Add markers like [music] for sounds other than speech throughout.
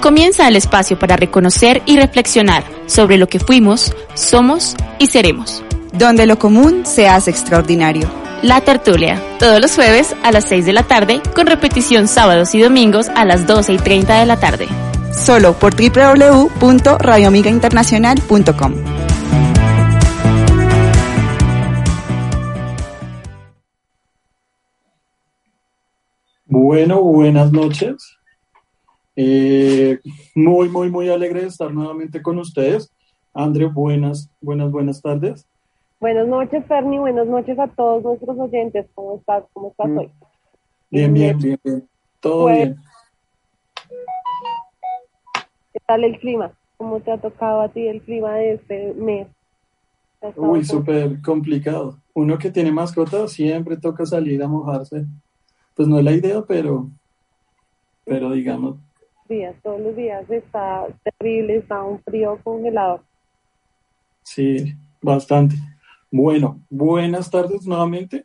Comienza el espacio para reconocer y reflexionar sobre lo que fuimos, somos y seremos. Donde lo común se hace extraordinario. La tertulia, todos los jueves a las 6 de la tarde, con repetición sábados y domingos a las 12 y 30 de la tarde. Solo por www.radioamigainternacional.com. Bueno, buenas noches. Eh, muy, muy, muy alegre de estar nuevamente con ustedes. André, buenas, buenas, buenas tardes. Buenas noches, Ferni. Buenas noches a todos nuestros oyentes. ¿Cómo estás? ¿Cómo estás mm. hoy? Bien, bien, bien, bien. Todo pues, bien. ¿Qué tal el clima? ¿Cómo te ha tocado a ti el clima de este mes? Uy, súper complicado. Uno que tiene mascota siempre toca salir a mojarse. Pues no es la idea, pero, pero digamos, días, todos los días está terrible, está un frío congelador. Sí, bastante. Bueno, buenas tardes nuevamente.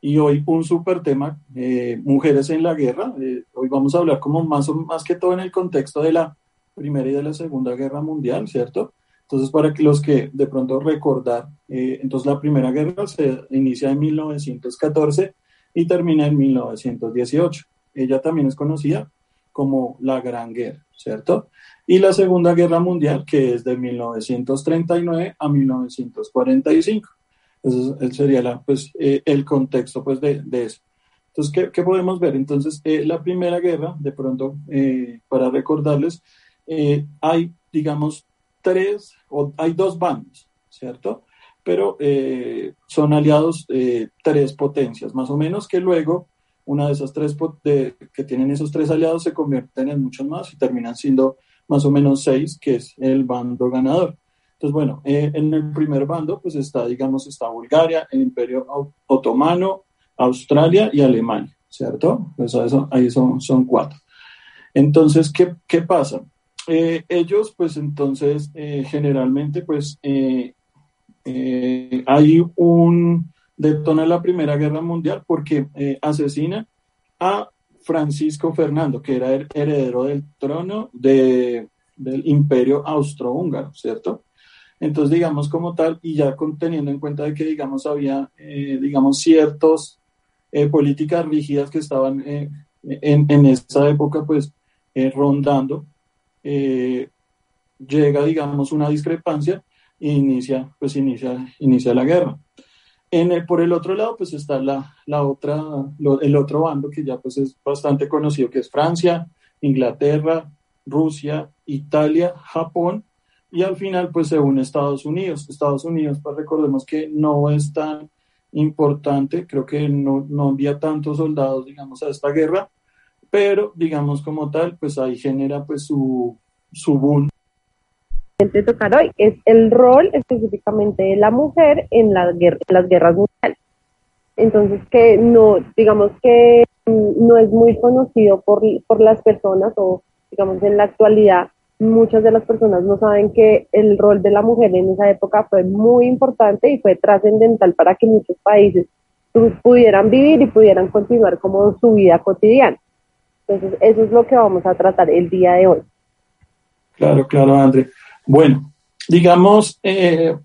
Y hoy un súper tema, eh, mujeres en la guerra. Eh, hoy vamos a hablar como más, más que todo en el contexto de la Primera y de la Segunda Guerra Mundial, ¿cierto? Entonces, para que los que de pronto recordar, eh, entonces la Primera Guerra se inicia en 1914 y termina en 1918. Ella también es conocida como la Gran Guerra, ¿cierto? Y la Segunda Guerra Mundial, que es de 1939 a 1945. Ese sería la, pues, eh, el contexto pues, de, eso. Entonces, ¿qué, podemos ver? Entonces, eh, la Primera Guerra, de pronto, eh, para recordarles, hay, digamos, tres, o hay dos bandos, ¿cierto? Pero son aliados tres potencias, más o menos, que luego una de esas tres que tienen esos tres aliados se convierten en muchos más y terminan siendo más o menos seis, que es el bando ganador. Entonces, bueno, eh, en el primer bando, pues está, digamos, está Bulgaria, el Imperio Otomano, Australia y Alemania, ¿cierto? Pues eso, ahí son, son cuatro. Entonces, ¿qué, qué pasa? Eh, ellos, pues entonces, eh, generalmente, pues hay un, detona la Primera Guerra Mundial porque eh, asesina a Francisco Fernando, que era el heredero del trono de, del imperio austrohúngaro, ¿cierto? Entonces, digamos como tal, y ya teniendo en cuenta de que, digamos, había, eh, digamos, ciertas eh, políticas rígidas que estaban en, en, esa época, pues, rondando, llega, digamos, una discrepancia e inicia, pues, inicia, inicia la guerra. En el, por el otro lado, pues está la, la otra, el otro bando que ya pues es bastante conocido, que es Francia, Inglaterra, Rusia, Italia, Japón, y al final pues se une Estados Unidos. Estados Unidos, pues recordemos que no es tan importante, creo que no, no envía tantos soldados, digamos, a esta guerra, pero digamos como tal, pues ahí genera pues su, su boom tocar hoy es el rol específicamente de la mujer en, las guerras mundiales. Entonces, que no, digamos que no es muy conocido por, por las personas o, digamos, en la actualidad, muchas de las personas no saben que el rol de la mujer en esa época fue muy importante y fue trascendental para que muchos países pudieran vivir y pudieran continuar como su vida cotidiana. Entonces, eso es lo que vamos a tratar el día de hoy. Claro, claro, André. Bueno, digamos, eh,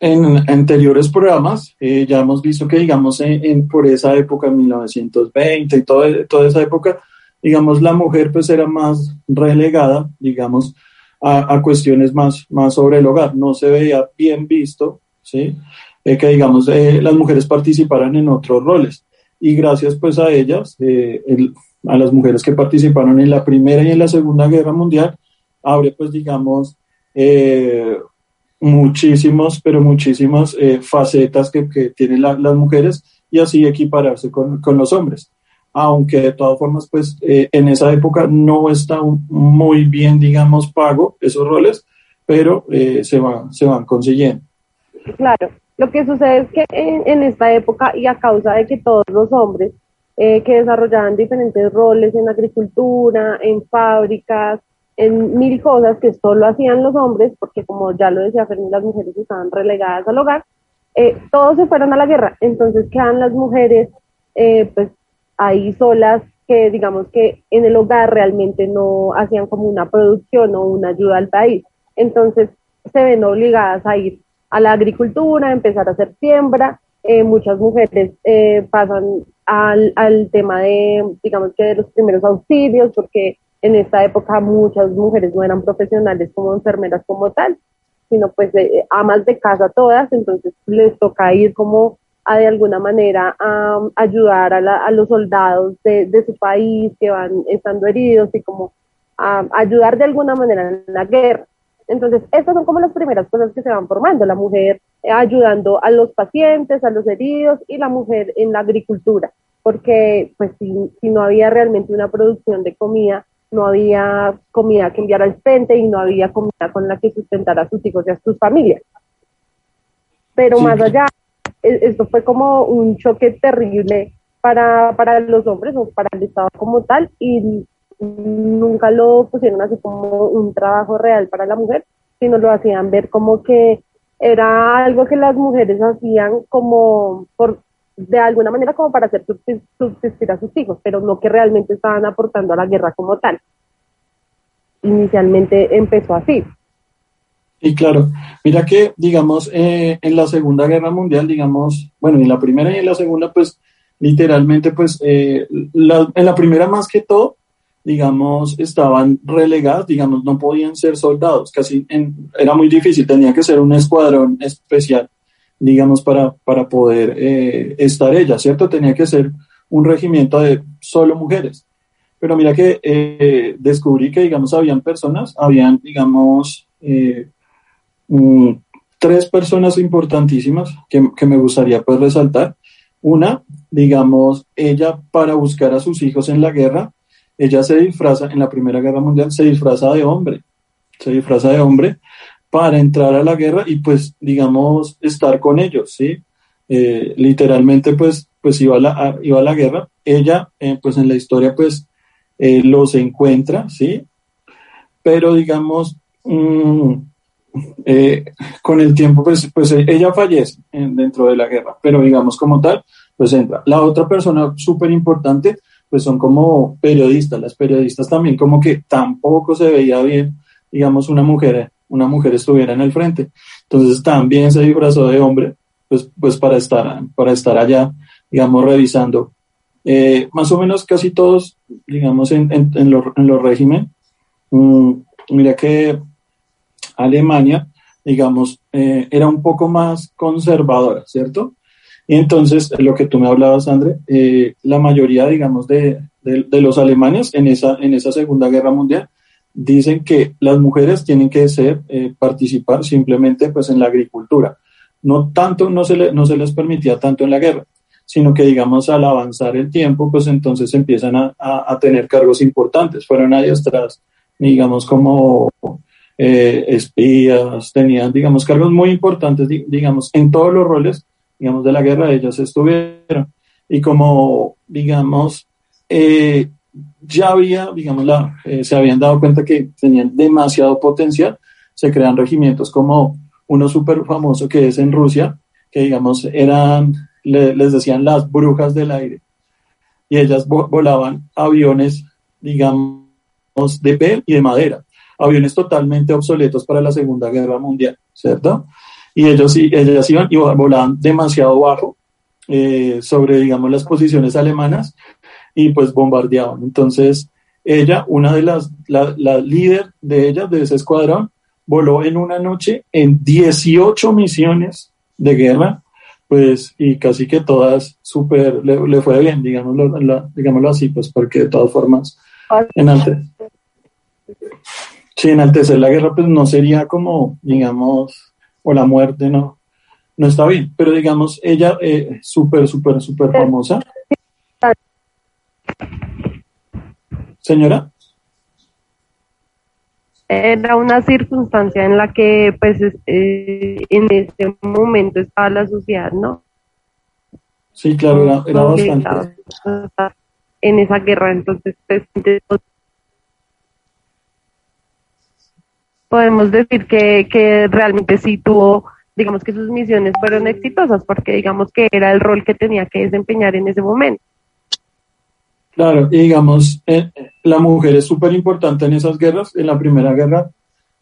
en anteriores programas eh, ya hemos visto que, digamos, en, por esa época, 1920 y todo, toda esa época, digamos, la mujer pues era más relegada, digamos, a, cuestiones más, más sobre el hogar. No se veía bien visto, ¿sí? Eh, que, digamos, las mujeres participaran en otros roles. Y gracias pues a ellas, a las mujeres que participaron en la Primera y en la Segunda Guerra Mundial, abre pues, digamos, eh, muchísimos, pero muchísimas eh, facetas que, que tienen las mujeres y así equipararse con, con, los hombres. aunque de todas formas, pues eh, en esa época no está muy bien, digamos, pago esos roles, pero eh, se, van, se van consiguiendo. Claro, lo que sucede es que en, esta época y a causa de que todos los hombres que desarrollaban diferentes roles en agricultura, en fábricas, en mil cosas que solo hacían los hombres, porque como ya lo decía Fermín, las mujeres estaban relegadas al hogar, todos se fueron a la guerra, entonces quedan las mujeres pues ahí solas que digamos que en el hogar realmente no hacían como una producción o una ayuda al país. Entonces se ven obligadas a ir a la agricultura, a empezar a hacer siembra. Eh, muchas mujeres eh, pasan al, al tema de, digamos que de los primeros auxilios, porque en esta época muchas mujeres no eran profesionales como enfermeras como tal, sino pues eh, amas de casa todas, entonces les toca ir como a de alguna manera a, ayudar a, los soldados de, su país que van estando heridos y como a, ayudar de alguna manera en la guerra. Entonces, estas son como las primeras cosas que se van formando, la mujer ayudando a los pacientes, a los heridos y la mujer en la agricultura, porque pues si, si no había realmente una producción de comida, no había comida que enviar al frente y no había comida con la que sustentar a sus hijos y a sus familias. Pero más allá esto fue como un choque terrible para, para los hombres o para el Estado como tal y nunca lo pusieron así como un trabajo real para la mujer, sino lo hacían ver como que era algo que las mujeres hacían como por de alguna manera como para hacer subsistir a sus hijos, pero no que realmente estaban aportando a la guerra como tal. Inicialmente empezó así. Y claro, mira que, digamos, eh, en la Segunda Guerra Mundial, digamos, bueno, en la primera y en la segunda, pues, literalmente, pues, eh, en la primera más que todo, digamos, estaban relegadas, digamos, no podían ser soldados, casi era muy difícil, tenía que ser un escuadrón especial, digamos, para, para poder eh, estar ella, ¿cierto? Tenía que ser un regimiento de solo mujeres. Pero mira que descubrí que, digamos, habían personas, habían, digamos, Mm, tres personas importantísimas que, me gustaría pues resaltar. Una, digamos, ella para buscar a sus hijos en la guerra, ella se disfraza, en la Primera Guerra Mundial, se disfraza de hombre, se disfraza de hombre para entrar a la guerra y pues, digamos, estar con ellos, ¿sí? Eh, literalmente pues, pues iba a la, iba la guerra. Ella, eh, pues en la historia pues eh, los encuentra, ¿sí? Pero digamos, mm, con el tiempo, pues, pues ella fallece dentro de la guerra, pero digamos como tal, pues entra. La otra persona súper importante, pues son como periodistas. Las periodistas también como que tampoco se veía bien, digamos, una mujer, una mujer estuviera en el frente. Entonces también se disfrazó de hombre, pues, pues para estar, para estar allá, digamos, revisando. Eh, más o menos casi todos, digamos, en, en, en los lo régimen. Mm, mira que Alemania, digamos, eh, era un poco más conservadora, ¿cierto? Y entonces, lo que tú me hablabas, André, eh, la mayoría, digamos, de, los alemanes en esa, en esa Segunda Guerra Mundial dicen que las mujeres tienen que ser, eh, participar simplemente pues en la agricultura. No tanto, no se, no se les permitía tanto en la guerra, sino que digamos al avanzar el tiempo, pues entonces empiezan a, a, tener cargos importantes. Fueron adiestradas, digamos, como eh, espías, tenían, digamos, cargos muy importantes, digamos, en todos los roles, digamos, de la guerra, ellos estuvieron. Y como, digamos, eh, ya había, digamos, la, eh, se habían dado cuenta que tenían demasiado potencial, se crean regimientos como uno súper famoso que es en Rusia, que digamos eran, les decían las brujas del aire, y ellas volaban aviones, digamos, de pel y de madera aviones totalmente obsoletos para la Segunda Guerra Mundial, ¿cierto? Y ellos, ellas iban y volaban demasiado bajo eh, sobre, digamos, las posiciones alemanas y pues bombardeaban. Entonces, ella, una de las, la, líder de ellas, de ese escuadrón, voló en una noche en 18 misiones de guerra, pues, y casi que todas súper, le, fue bien, digámoslo, digámoslo así, pues, porque de todas formas, en antes. Sí, enaltecer la guerra pues no sería como, digamos, o la muerte, no, no está bien, pero digamos, ella eh, súper, súper, súper famosa. Señora. Era una circunstancia en la que, pues, eh, en ese momento estaba la sociedad, ¿no? Sí, claro, era, era bastante. En esa guerra, entonces, pues, podemos decir que, que realmente sí tuvo, digamos que sus misiones fueron exitosas, porque digamos que era el rol que tenía que desempeñar en ese momento. Claro, y digamos, eh, la mujer es súper importante en esas guerras, en la primera guerra,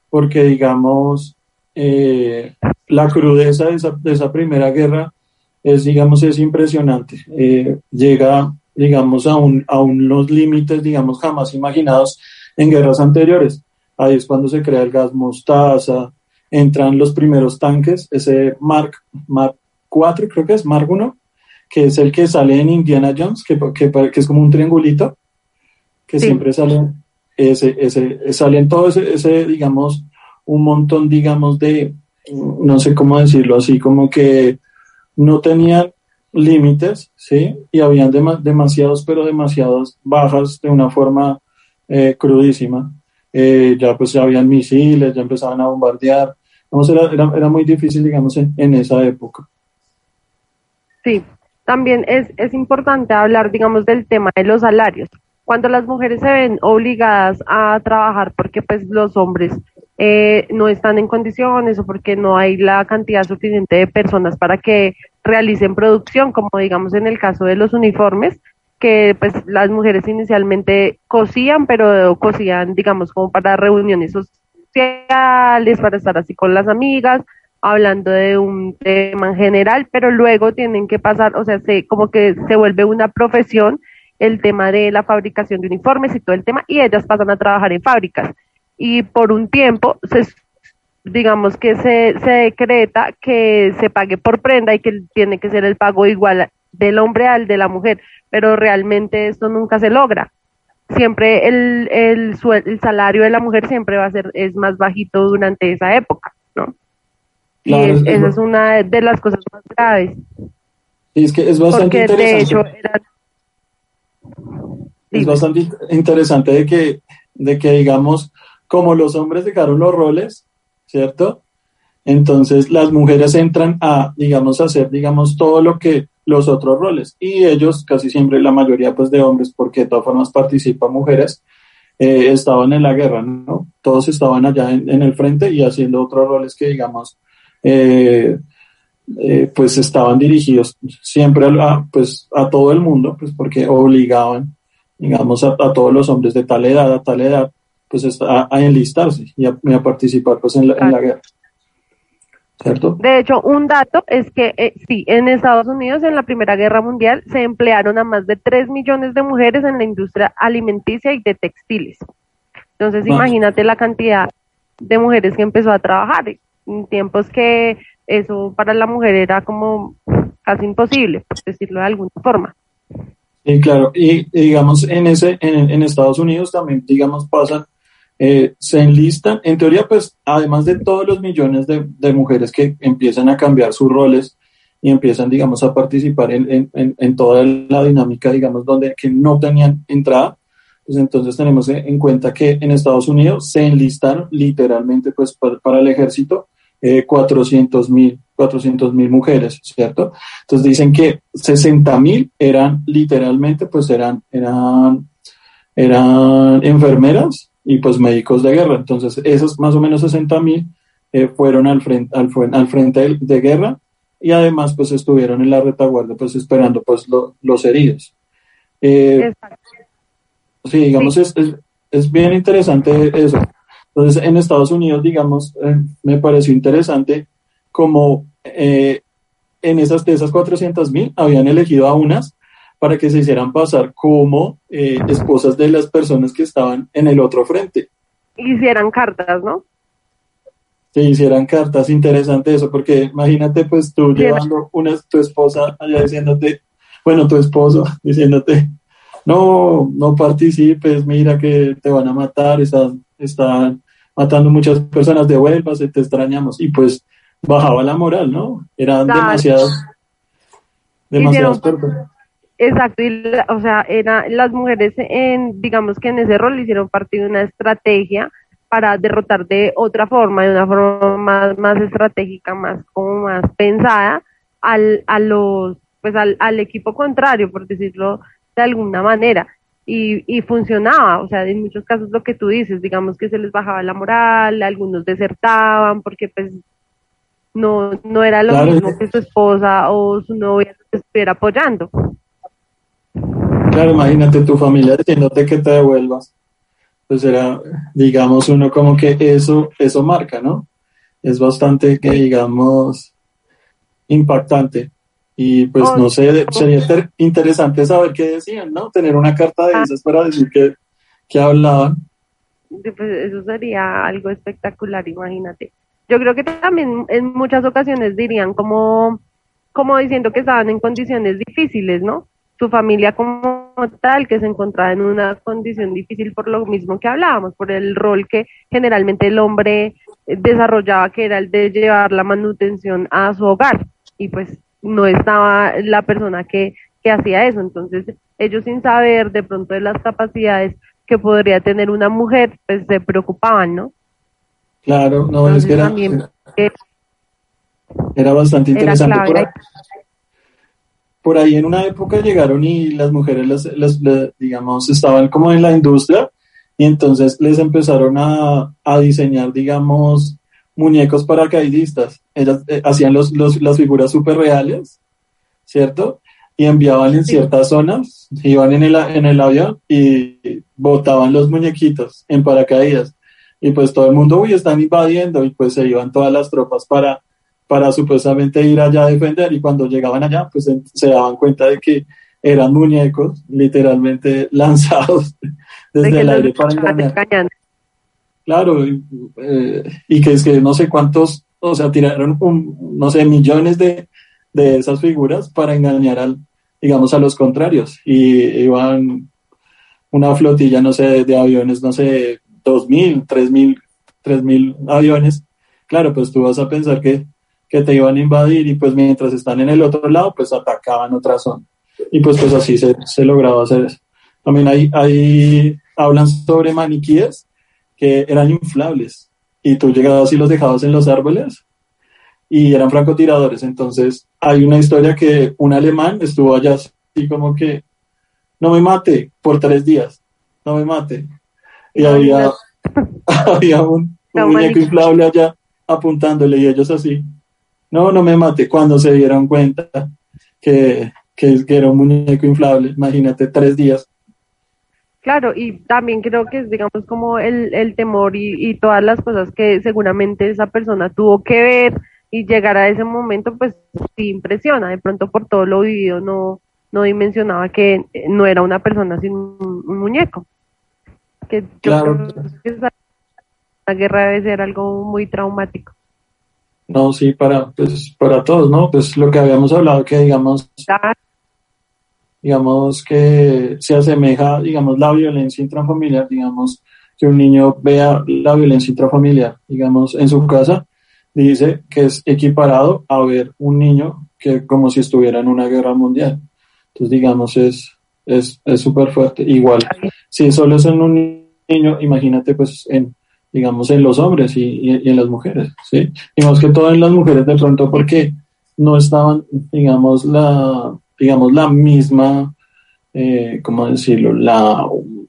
porque digamos, eh, la crudeza de esa, de esa, primera guerra es, digamos, es impresionante. Eh, llega, digamos, a, un, a unos límites, digamos, jamás imaginados en guerras anteriores. Ahí es cuando se crea el gas mostaza, entran los primeros tanques, ese Mark, Mark 4, creo que es Mark 1, que es el que sale en Indiana Jones, que, que, es como un triangulito, que siempre sale, ese, ese, sale en todo ese, ese, digamos, un montón, digamos, de, no sé cómo decirlo así, como que no tenían límites, ¿sí? Y habían demasiados, pero demasiadas bajas de una forma eh, crudísima. Eh, ya pues ya habían misiles, ya empezaban a bombardear. era, era, muy difícil, digamos, en, esa época. Sí, también es, es importante hablar, digamos, del tema de los salarios. Cuando las mujeres se ven obligadas a trabajar porque pues los hombres eh, no están en condiciones o porque no hay la cantidad suficiente de personas para que realicen producción, como digamos en el caso de los uniformes, que pues las mujeres inicialmente cosían, pero cosían, digamos, como para reuniones sociales, para estar así con las amigas, hablando de un tema en general, pero luego tienen que pasar, o sea, se, como que se vuelve una profesión el tema de la fabricación de uniformes y todo el tema, y ellas pasan a trabajar en fábricas. Y por un tiempo, se, digamos que se, decreta que se pague por prenda y que tiene que ser el pago igual del hombre al de la mujer, pero realmente esto nunca se logra. Siempre el, el, el salario de la mujer siempre va a ser, es más bajito durante esa época, ¿no? Y esa es una de las cosas más graves. Y es que es bastante interesante. Es bastante interesante de que, de que, digamos, como los hombres dejaron los roles, ¿cierto? Entonces las mujeres entran a, digamos, hacer, digamos, todo lo que los otros roles. Y ellos, casi siempre la mayoría pues de hombres, porque de todas formas participan mujeres, eh, estaban en la guerra, ¿no? Todos estaban allá en, el frente y haciendo otros roles que digamos, eh, eh, pues estaban dirigidos siempre a, pues, a todo el mundo, pues porque obligaban, digamos, a, todos los hombres de tal edad, a tal edad, pues a, enlistarse y a, participar pues en la guerra. De hecho, un dato es que eh, sí, en Estados Unidos en la Primera Guerra Mundial se emplearon a más de 3 millones de mujeres en la industria alimenticia y de textiles. Entonces, imagínate la cantidad de mujeres que empezó a trabajar en tiempos que eso para la mujer era como casi imposible, por decirlo de alguna forma. Sí, claro, y, digamos en ese en, en Estados Unidos también digamos pasan eh, se enlistan, en teoría, pues, además de todos los millones de, mujeres que empiezan a cambiar sus roles y empiezan, digamos, a participar en, toda la dinámica, digamos, donde que no tenían entrada, pues entonces tenemos en cuenta que en Estados Unidos se enlistaron literalmente, pues, para, el ejército, 400 eh, mil 400 mil mujeres, ¿cierto? Entonces dicen que 60 mil eran literalmente, pues eran, eran, eran enfermeras y pues médicos de guerra. Entonces, esos más o menos 60 mil eh, fueron al frente, al, al frente de, guerra y además pues estuvieron en la retaguardia pues esperando pues los heridos. Eh, sí, digamos, Es, es, bien interesante eso. Entonces, en Estados Unidos, digamos, eh, me pareció interesante como en esas de esas 400 mil habían elegido a unas para que se hicieran pasar como eh, esposas de las personas que estaban en el otro frente. Hicieran cartas, ¿no? Que hicieran cartas, interesante eso, porque imagínate pues tú llevando una, tu esposa allá diciéndote, bueno, tu esposo [laughs] diciéndote, no, no participes, mira que te van a matar, están, están matando muchas personas, devuélvase, te extrañamos. Y pues bajaba la moral, ¿no? Eran demasiadas, demasiadas personas exacto, y o sea, era, las mujeres en, digamos que en ese rol hicieron parte de una estrategia para derrotar de otra forma, de una forma más, estratégica, más como más pensada al, a los, pues al, al equipo contrario, por decirlo de alguna manera. Y, y, funcionaba, o sea, en muchos casos lo que tú dices, digamos que se les bajaba la moral, algunos desertaban porque pues no, no era lo mismo que su esposa o su novia estuviera apoyando. Claro, imagínate tu familia diciéndote que te devuelvas pues era, digamos, uno como que eso, eso marca, ¿no? Es bastante, que digamos, impactante. Y pues no sé, sería interesante saber qué decían, ¿no? Tener una carta de esas para decir que, que hablaban. Pues eso sería algo espectacular, imagínate. Yo creo que también en muchas ocasiones dirían como, como diciendo que estaban en condiciones difíciles, ¿no? Su familia como tal que se encontraba en una condición difícil por lo mismo que hablábamos, por el rol que generalmente el hombre desarrollaba, que era el de llevar la manutención a su hogar. Y pues no estaba la persona que, que hacía eso. Entonces, ellos sin saber de pronto de las capacidades que podría tener una mujer, pues se preocupaban, ¿no? Claro, no, es que era, era, bastante interesante por ahí en una época llegaron y las mujeres, las, digamos, estaban como en la industria y entonces les empezaron a, diseñar, digamos, muñecos paracaidistas. Ellas eh, hacían los, las figuras súper reales, ¿cierto? Y enviaban en ciertas zonas, iban en el, en el avión y botaban los muñequitos en paracaídas. Y pues todo el mundo, uy, están invadiendo y pues se iban todas las tropas para para supuestamente ir allá a defender y cuando llegaban allá pues se daban cuenta de que eran muñecos literalmente [laughs] lanzados desde el aire para engañar. Claro, eh, y que es que no sé cuántos, o sea, tiraron no sé, millones de, de esas figuras para engañar al, digamos, a los contrarios. Y iban una flotilla, no sé, de aviones, no sé, dos mil, tres mil, tres mil aviones. Claro, pues tú vas a pensar que que te iban a invadir y pues mientras están en el otro lado, pues atacaban otra zona. Y pues, pues así se, se lograba hacer eso. También hay, hay, hablan sobre maniquíes que eran inflables y tú llegabas y los dejabas en los árboles y eran francotiradores. Entonces hay una historia que un alemán estuvo allá así como que no me mate por tres días, no me mate. Y había, [laughs] había un, un muñeco inflable allá apuntándole y ellos así no, no me mate, cuando se dieron cuenta que, que, era un muñeco inflable, imagínate, tres días. Claro, y también creo que es, digamos, como el, el temor y, y todas las cosas que seguramente esa persona tuvo que ver y llegar a ese momento, pues sí impresiona. De pronto, por todo lo vivido, no, no dimensionaba que no era una persona sin un, muñeco. Que claro. que la guerra debe ser algo muy traumático. No, sí, para, pues, para todos, ¿no? Pues lo que habíamos hablado, que digamos, digamos que se asemeja, digamos, la violencia intrafamiliar, digamos, que un niño vea la violencia intrafamiliar, digamos, en su casa, dice que es equiparado a ver un niño que como si estuviera en una guerra mundial. Entonces, digamos, es es súper fuerte. Igual, si solo es en un niño, imagínate pues en digamos, en los hombres y, en las mujeres, ¿sí? Digamos que todo en las mujeres de pronto porque no estaban, digamos, la, digamos, la misma, eh, ¿cómo decirlo? La,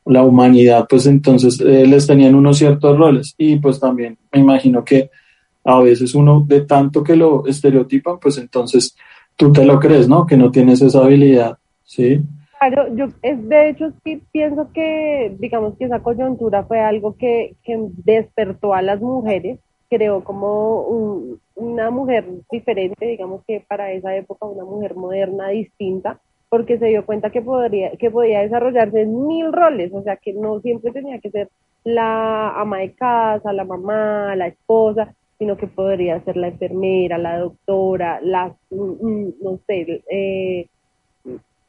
la humanidad, pues entonces eh, les tenían unos ciertos roles y pues también me imagino que a veces uno de tanto que lo estereotipan, pues entonces tú te lo crees, ¿no? Que no tienes esa habilidad, ¿sí? Claro, yo es, de hecho sí pienso que, digamos que esa coyuntura fue algo que, que despertó a las mujeres, creó como una mujer diferente, digamos que para esa época una mujer moderna, distinta, porque se dio cuenta que podría, que podía desarrollarse en mil roles, o sea que no siempre tenía que ser la ama de casa, la mamá, la esposa, sino que podría ser la enfermera, la doctora, la, mm, mm, no sé, eh,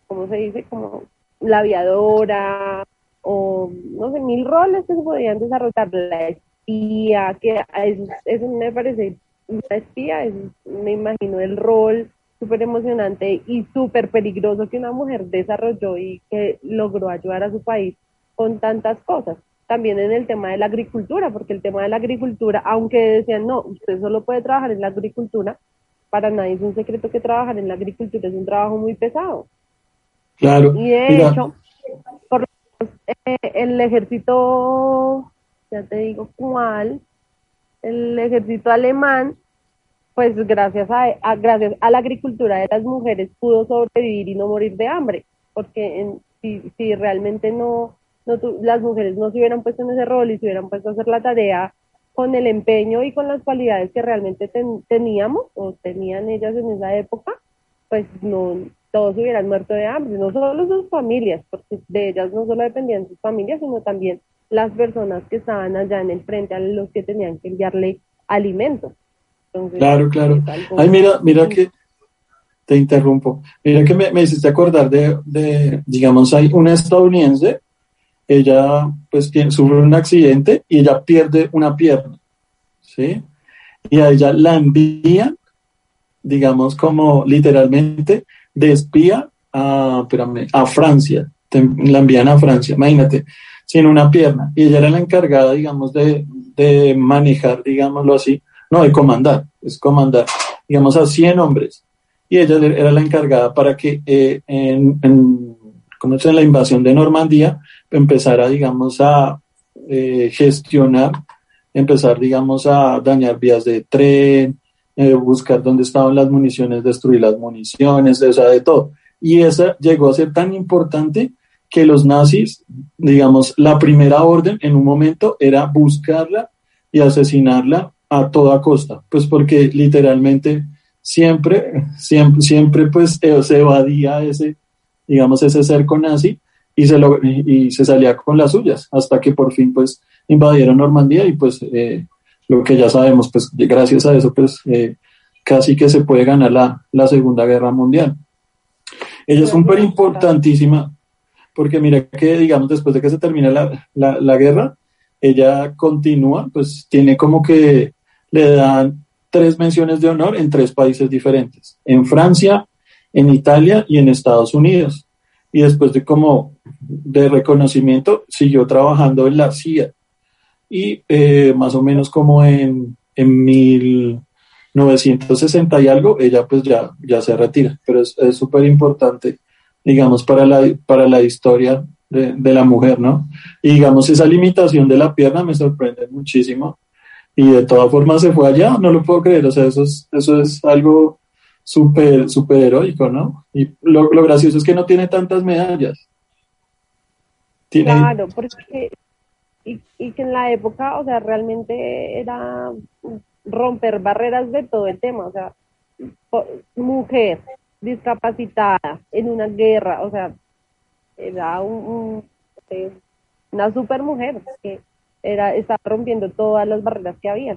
¿cómo se dice? Como la aviadora o no sé, mil roles que se podían desarrollar, la espía, que eso, eso me parece, la espía, me imagino el rol súper emocionante y súper peligroso que una mujer desarrolló y que logró ayudar a su país con tantas cosas. También en el tema de la agricultura, porque el tema de la agricultura, aunque decían, no, usted solo puede trabajar en la agricultura, para nadie es un secreto que trabajar en la agricultura es un trabajo muy pesado. Claro. Y de hecho, por lo menos, eh, el ejército, ya te digo cuál, el ejército alemán pues gracias a, gracias a la agricultura de las mujeres pudo sobrevivir y no morir de hambre, porque si, si realmente no, no las mujeres no se hubieran puesto en ese rol y se hubieran puesto a hacer la tarea con el empeño y con las cualidades que realmente teníamos o tenían ellas en esa época, pues no todos hubieran muerto de hambre, no solo sus familias, porque de ellas no solo dependían sus familias, sino también las personas que estaban allá en el frente a los que tenían que enviarle alimentos claro, claro. Ay, mira, mira que te interrumpo. Mira que me, me hiciste acordar de, de, digamos, hay una estadounidense, ella pues tiene, sufre un accidente y ella pierde una pierna, ¿sí? Y a ella la envían, digamos, como literalmente de espía a, espérame, a Francia, la envían a Francia, imagínate, sin una pierna. Y ella era la encargada, digamos, de, de manejar, digámoslo así, no, de comandar, es comandar, digamos, a 100 hombres. Y ella era la encargada para que eh, en, en, como en la invasión de Normandía, empezara, digamos, a eh, gestionar, empezar, digamos, a dañar vías de tren, eh, buscar dónde estaban las municiones, destruir las municiones, o sea, de todo. Y esa llegó a ser tan importante que los nazis, digamos, la primera orden en un momento era buscarla y asesinarla a toda costa, pues porque literalmente siempre, siempre, siempre pues eh, se evadía ese, digamos, ese cerco nazi y se, lo, y, se salía con las suyas, hasta que por fin pues invadieron Normandía y pues eh, lo que ya sabemos, pues gracias a eso pues eh, casi que se puede ganar la, la Segunda Guerra Mundial. Ella es súper importantísima porque mira que digamos después de que se termina la, la, guerra, ella continúa, pues tiene como que le dan tres menciones de honor en tres países diferentes, en Francia, en Italia y en Estados Unidos. Y después de como de reconocimiento, siguió trabajando en la CIA. Y eh, más o menos como en, en 1960 y algo, ella pues ya, ya se retira. Pero es súper importante, digamos, para la, para la historia de, de, la mujer, ¿no? Y digamos, esa limitación de la pierna me sorprende muchísimo y de todas formas se fue allá, no lo puedo creer, o sea, eso es, eso es algo súper, súper heroico, ¿no? Y lo, lo, gracioso es que no tiene tantas medallas. Claro, porque, y, y que en la época, o sea, realmente era romper barreras de todo el tema, o sea, mujer discapacitada en una guerra, o sea, era un, un una super mujer que era, estaba rompiendo todas las barreras que había.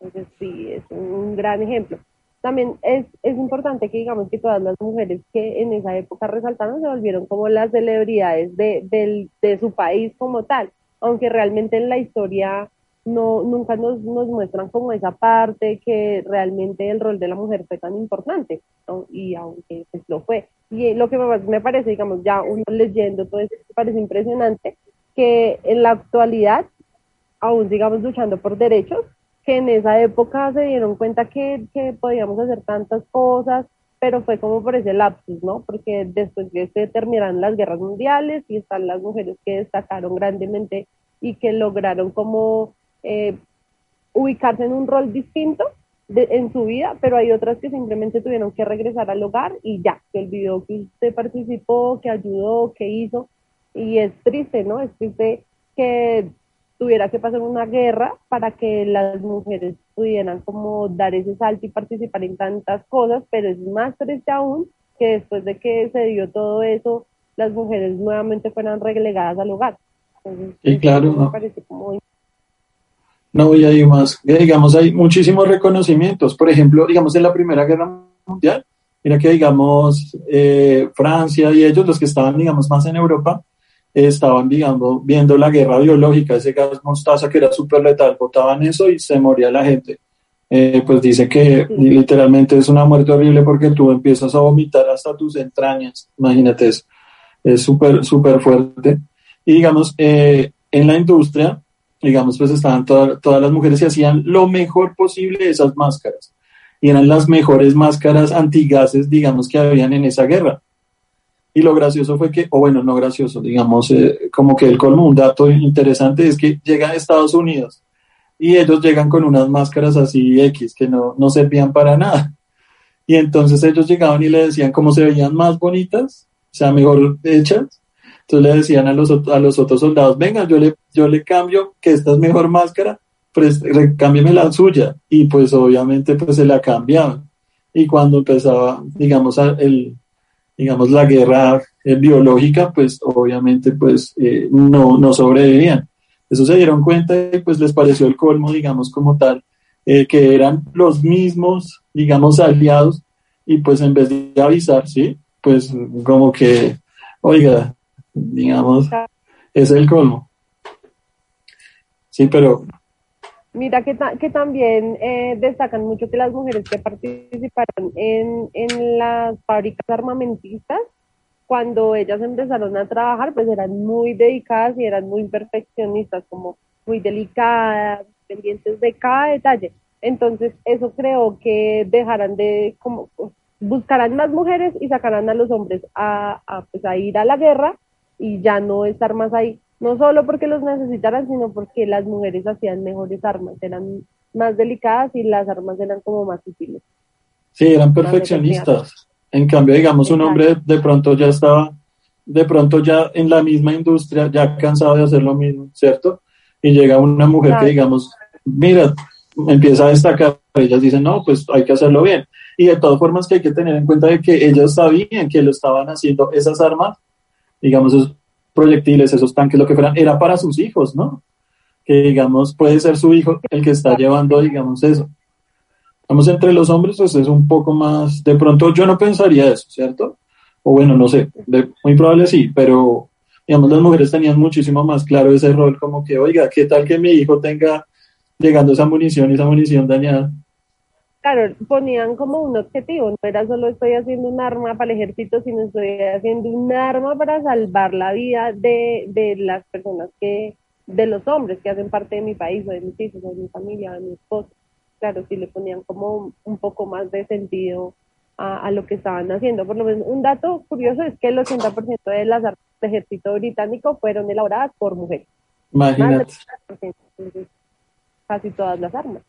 Entonces, sí, es un gran ejemplo. También es, es importante que digamos que todas las mujeres que en esa época resaltaron se volvieron como las celebridades de, de, de su país como tal, aunque realmente en la historia no, nunca nos, nos, muestran como esa parte que realmente el rol de la mujer fue tan importante, ¿no? y aunque pues, lo fue. Y lo que me parece, digamos, ya uno leyendo todo esto, parece impresionante que en la actualidad aún digamos luchando por derechos, que en esa época se dieron cuenta que, que podíamos hacer tantas cosas, pero fue como por ese lapsus, ¿no? Porque después de se terminaron las guerras mundiales y están las mujeres que destacaron grandemente y que lograron como eh, ubicarse en un rol distinto de, en su vida, pero hay otras que simplemente tuvieron que regresar al hogar y ya, se olvidó que usted participó, que ayudó, que hizo, y es triste, ¿no? Es triste que tuviera que pasar una guerra para que las mujeres pudieran como dar ese salto y participar en tantas cosas, pero es más triste aún que después de que se dio todo eso, las mujeres nuevamente fueran relegadas al hogar. sí, claro. Me parece como... No, y hay más, digamos, hay muchísimos reconocimientos. Por ejemplo, digamos, en la Primera Guerra Mundial, mira que, digamos, eh, Francia y ellos, los que estaban, digamos, más en Europa, estaban, digamos, viendo la guerra biológica, ese gas mostaza que era súper letal, botaban eso y se moría la gente. eh, pues dice que literalmente es una muerte horrible porque tú empiezas a vomitar hasta tus entrañas, imagínate eso, es súper, súper fuerte. Y digamos, eh, en la industria, digamos, pues estaban todas las mujeres y hacían lo mejor posible esas máscaras. Y eran las mejores máscaras antigases, digamos, que habían en esa guerra. Y lo gracioso fue que, o bueno, no gracioso, digamos, eh, como que el colmo, un dato interesante es que llega a Estados Unidos y ellos llegan con unas máscaras así X que no, no servían para nada. Y entonces ellos llegaban y le decían cómo se veían más bonitas, o sea, mejor hechas. Entonces le decían a los, a los otros soldados, venga, yo le, yo le cambio que esta es mejor máscara, pues cámbiame la suya. Y pues obviamente pues se la cambiaban. Y cuando empezaba, digamos, el, digamos la guerra eh, biológica, pues obviamente pues eh, no, no sobrevivían. Eso se dieron cuenta y pues les pareció el colmo, digamos, como tal, eh, que eran los mismos, digamos, aliados y pues en vez de avisar, ¿sí? Pues como que, oiga, digamos, es el colmo. Sí, pero... Mira que, que también eh, destacan mucho que las mujeres que participaron en, en las fábricas armamentistas cuando ellas empezaron a trabajar, pues eran muy dedicadas y eran muy perfeccionistas, como muy delicadas, pendientes de cada detalle. Entonces, eso creo que dejarán de, como, buscarán más mujeres y sacarán a los hombres a, pues, a ir a la guerra y ya no estar más ahí. No solo porque los necesitaran, sino porque las mujeres hacían mejores armas, eran más delicadas y las armas eran como más útiles. Sí, eran perfeccionistas. En cambio, digamos, un hombre de pronto ya estaba, de pronto ya en la misma industria, ya cansado de hacer lo mismo, ¿cierto? Y llega una mujer que, digamos, mira, empieza a destacar, ellas dicen, no, pues hay que hacerlo bien. Y de todas formas que hay que tener en cuenta de que ellas sabían que lo estaban haciendo esas armas, digamos, esos proyectiles, esos tanques, lo que fueran, era para sus hijos, ¿no? Que, digamos, puede ser su hijo el que está llevando, digamos, eso. Vamos, entre los hombres, pues es un poco más, de pronto yo no pensaría eso, ¿cierto? O bueno, no sé, muy probable sí, pero digamos, las mujeres tenían muchísimo más claro ese rol, como que, oiga, ¿qué tal que mi hijo tenga llegando esa munición y esa munición dañada? Claro, ponían como un objetivo, no era solo estoy haciendo un arma para el ejército, sino estoy haciendo un arma para salvar la vida de, de las personas que, de los hombres que hacen parte de mi país, o de mis hijos, o de mi familia, de mi esposo claro, sí le ponían como un poco más de sentido a, lo que estaban haciendo. Por lo menos, un dato curioso es que el 80% de las armas del ejército británico fueron elaboradas por mujeres. Imagínate. casi todas las armas.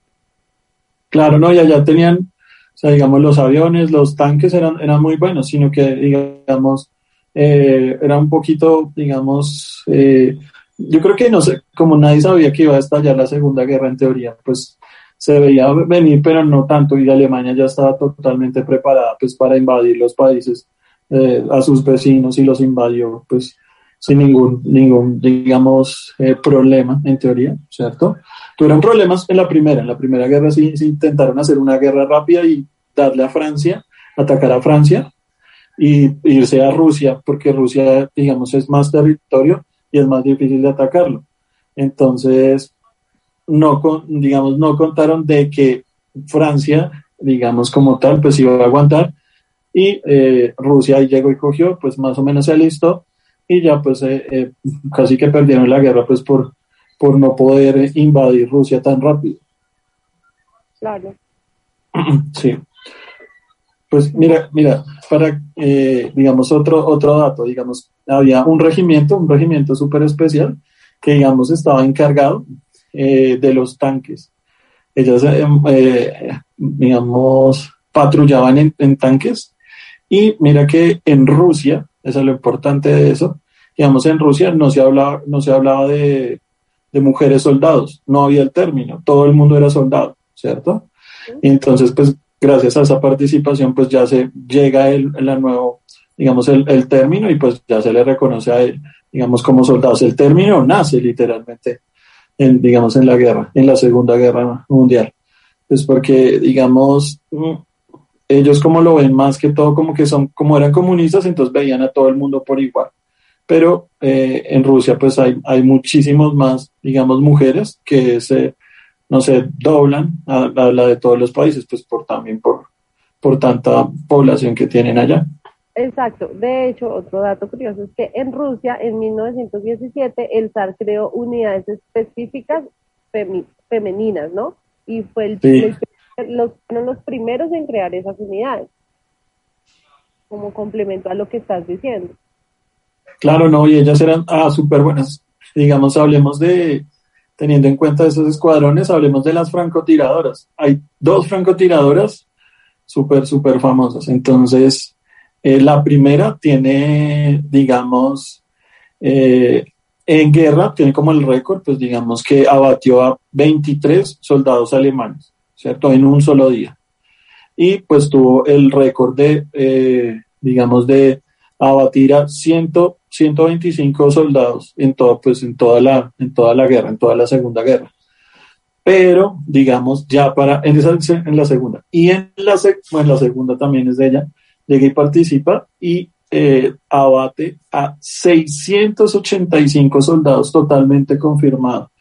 Claro, no, ya, ya tenían, o sea, digamos, los aviones, los tanques eran, eran muy buenos, sino que, digamos, eh, era un poquito, digamos, eh, yo creo que no sé, como nadie sabía que iba a estallar la Segunda Guerra en teoría, pues se veía venir, pero no tanto, y Alemania ya estaba totalmente preparada pues para invadir los países eh, a sus vecinos y los invadió pues sin ningún, ningún digamos, eh, problema en teoría, ¿cierto? Tuvieron problemas en la primera, en la primera guerra sí, intentaron hacer una guerra rápida y darle a Francia, atacar a Francia y irse a Rusia, porque Rusia, digamos, es más territorio y es más difícil de atacarlo. Entonces, no, digamos, no contaron de que Francia, digamos como tal, pues iba a aguantar y eh, Rusia ahí llegó y cogió, pues más o menos se alistó y ya pues eh, eh, casi que perdieron la guerra pues por, por no poder invadir Rusia tan rápido. Claro. [clears throat] Sí. Pues mira, mira, para, digamos, otro, otro dato, digamos, había un regimiento, un regimiento súper especial que, digamos, estaba encargado eh, de los tanques. Ellas, eh, eh, digamos, patrullaban en, tanques y mira que en Rusia, eso es lo importante de eso, digamos, en Rusia no se hablaba, no se hablaba de, mujeres soldados, no había el término, todo el mundo era soldado, ¿cierto? Y entonces, pues, gracias a esa participación, pues ya se llega el, el nuevo, digamos, el, el, término y pues ya se le reconoce a él, digamos, como soldados. El término nace literalmente en, digamos, en la guerra, en la Segunda Guerra Mundial. Pues porque, digamos, ellos como lo ven más que todo como que son, como eran comunistas, entonces veían a todo el mundo por igual. Pero eh, en Rusia pues hay, hay muchísimos más, digamos, mujeres que ese, no se doblan a, la de todos los países, pues por también por, por tanta población que tienen allá. Exacto. De hecho, otro dato curioso es que en Rusia, en 1917, el zar creó unidades específicas femeninas, ¿no? Y fue el, los, fueron los primeros en crear esas unidades, como complemento a lo que estás diciendo. Claro, no, y ellas eran ah, súper buenas. Digamos, hablemos de, teniendo en cuenta esos escuadrones, hablemos de las francotiradoras. Hay dos francotiradoras súper, súper famosas. Entonces, eh, la primera tiene, digamos, eh, en guerra, tiene como el récord, pues digamos que abatió a 23 soldados alemanes, ¿cierto? En un solo día. Y pues tuvo el récord de, eh, digamos, de abatir a 100, 125 soldados en, todo, pues, en, toda la, en toda la guerra, en toda la Segunda Guerra. Pero, digamos, ya para, en, esa, en la segunda. Y en la, bueno, la segunda también es de ella, llega y participa y eh, abate a 685 soldados totalmente confirmado.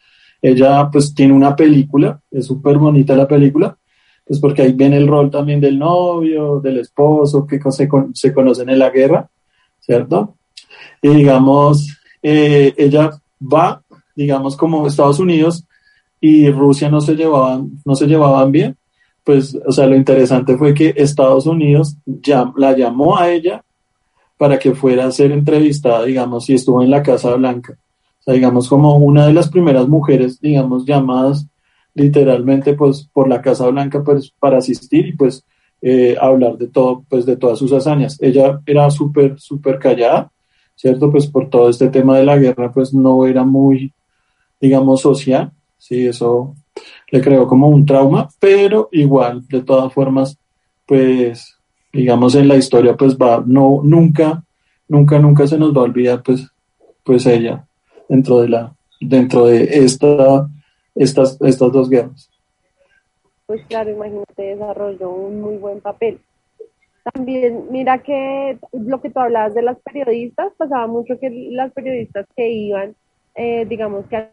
Ella pues tiene una película, es súper bonita la película, pues porque ahí viene el rol también del novio, del esposo, que se, se conocen en la guerra, ¿cierto? Y digamos, eh, ella va, digamos, como Estados Unidos y Rusia no se llevaban, no se llevaban bien, pues, o sea, lo interesante fue que Estados Unidos la llamó a ella para que fuera a ser entrevistada, digamos, y estuvo en la Casa Blanca. O sea, digamos, como una de las primeras mujeres, digamos, llamadas literalmente, pues, por la Casa Blanca, pues, para asistir y, pues, eh, hablar de todo, pues, de todas sus hazañas. Ella era súper, súper callada, ¿cierto? Pues, por todo este tema de la guerra, pues, no era muy, digamos, social, sí, eso le creó como un trauma, pero igual, de todas formas, pues, digamos, en la historia, pues va, no, nunca, nunca, nunca se nos va a olvidar, pues, pues ella, dentro de la, dentro de esta, estas, estas dos guerras. Pues claro, imagínate, desarrolló un muy buen papel. También, mira que lo que tú hablabas de las periodistas, pasaba mucho que las periodistas que iban, eh, digamos que al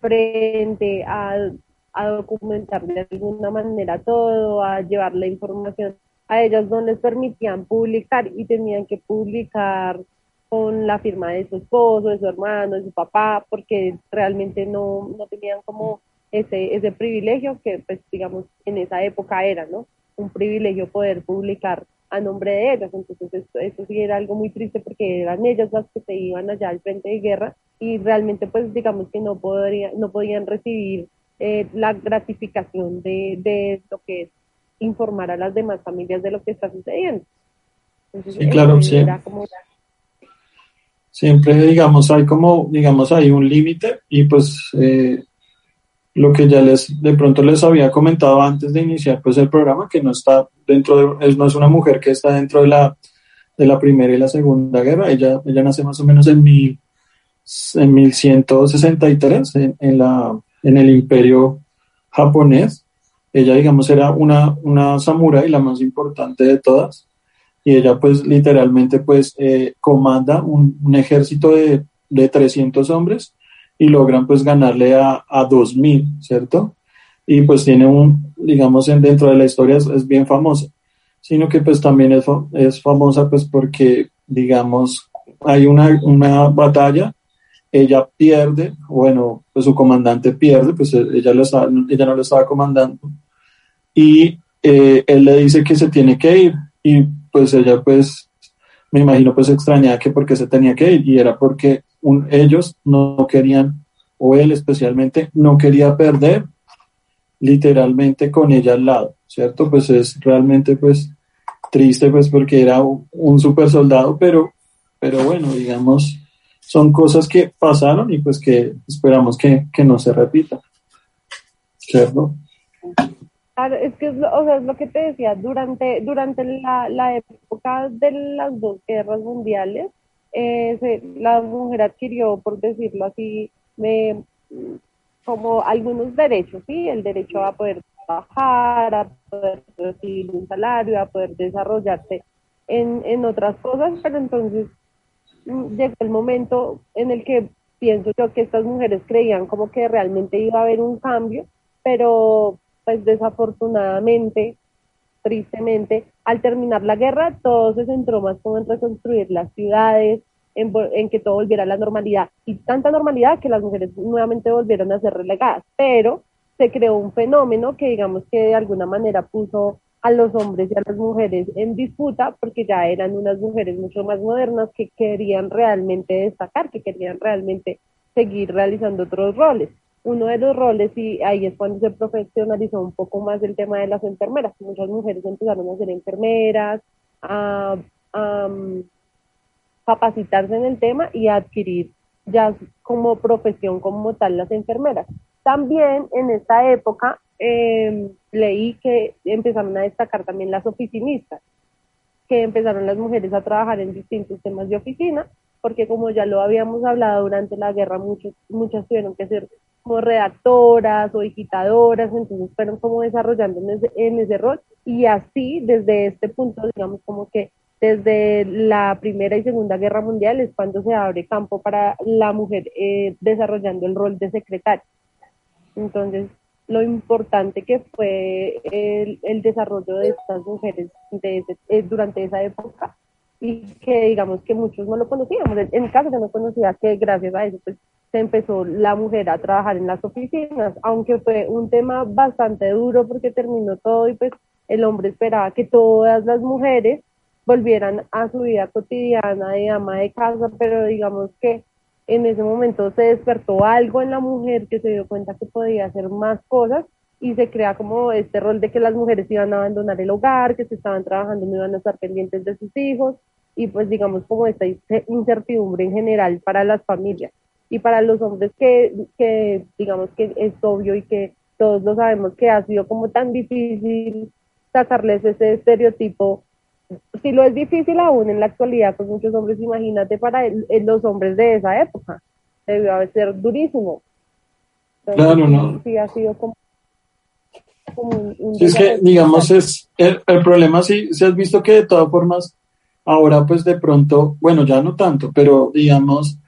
frente a, a documentar de alguna manera todo, a llevar la información a ellas no les permitían publicar y tenían que publicar con la firma de su esposo, de su hermano, de su papá, porque realmente no, no tenían como ese, ese privilegio que, pues, digamos, en esa época era, ¿no? Un privilegio poder publicar a nombre de ellas. Entonces, esto, esto sí era algo muy triste porque eran ellas las que se iban allá al frente de guerra y realmente, pues, digamos que no, podría, no podían recibir eh, la gratificación de, de lo que es informar a las demás familias de lo que está sucediendo. sí, claro, sí. Siempre, digamos, hay como, digamos, hay un límite y pues eh, lo que ya les, de pronto les había comentado antes de iniciar pues el programa, que no está dentro de, no es una mujer que está dentro de la, de la Primera y la Segunda Guerra, ella, ella nace más o menos en, mil, en 1163 en, en, la, en el imperio japonés. Ella, digamos, era una, una samurái, la más importante de todas, y ella, pues, literalmente, pues, eh, comanda un, ejército de, de, 300 hombres y logran, pues, ganarle a, a 2000, ¿cierto? Y, pues, tiene un, digamos, en, dentro de la historia es, bien famosa, sino que, pues, también es, es famosa, pues, porque, digamos, hay una, una batalla ella pierde, bueno, pues su comandante pierde, pues ella, lo ella no lo estaba comandando, y eh, él le dice que se tiene que ir y pues ella pues me imagino pues extrañaba que porque se tenía que ir y era porque ellos no querían o él especialmente no quería perder literalmente con ella al lado, ¿cierto? Pues es realmente pues triste pues porque era un, super soldado, pero, pero bueno, digamos, son cosas que pasaron y pues que esperamos que, que no se repita, ¿cierto? es que es lo, o sea, es lo que te decía, durante, durante la, la época de las dos guerras mundiales, eh, la mujer adquirió, por decirlo así, me, como algunos derechos, ¿sí? El derecho a poder trabajar, a poder recibir un salario, a poder desarrollarse en, en otras cosas, pero entonces mm, llegó el momento en el que pienso yo que estas mujeres creían como que realmente iba a haber un cambio pero pues desafortunadamente, tristemente, al terminar la guerra, todo se centró más como en reconstruir las ciudades, en, en, que todo volviera a la normalidad. Y tanta normalidad que las mujeres nuevamente volvieron a ser relegadas. Pero se creó un fenómeno que digamos que de alguna manera puso a los hombres y a las mujeres en disputa porque ya eran unas mujeres mucho más modernas que querían realmente destacar, que querían realmente seguir realizando otros roles. Uno de los roles, y ahí es cuando se profesionalizó un poco más el tema de las enfermeras. Muchas mujeres empezaron a ser enfermeras, a, a um, capacitarse en el tema y a adquirir ya como profesión como tal las enfermeras. También en esta época eh, leí que empezaron a destacar también las oficinistas, que empezaron las mujeres a trabajar en distintos temas de oficina, porque como ya lo habíamos hablado durante la guerra, muchos, muchas tuvieron que ser como redactoras o digitadoras, entonces fueron como desarrollando en ese, rol y así desde este punto, digamos como que desde la Primera y Segunda Guerra Mundial es cuando se abre campo para la mujer eh, desarrollando el rol de secretaria. Entonces, lo importante que fue el, desarrollo de estas mujeres eh, durante esa época y que digamos que muchos no lo conocíamos. En, mi caso yo no conocía que gracias a eso pues se empezó la mujer a trabajar en las oficinas, aunque fue un tema bastante duro porque terminó todo y pues el hombre esperaba que todas las mujeres volvieran a su vida cotidiana de ama de casa, pero digamos que en ese momento se despertó algo en la mujer que se dio cuenta que podía hacer más cosas y se crea como este rol de que las mujeres iban a abandonar el hogar, que se estaban trabajando, no iban a estar pendientes de sus hijos y pues digamos como esta incertidumbre en general para las familias y para los hombres que, que digamos que es obvio y que todos lo sabemos que ha sido como tan difícil sacarles ese estereotipo si lo es difícil aún en la actualidad con muchos hombres, imagínate para los hombres de esa época. Debió ser durísimo. claro, no. Sí, ha sido como, un, es que, digamos, es el, problema, sí, se has visto que de todas formas, ahora pues de pronto, bueno, ya no tanto, pero digamos,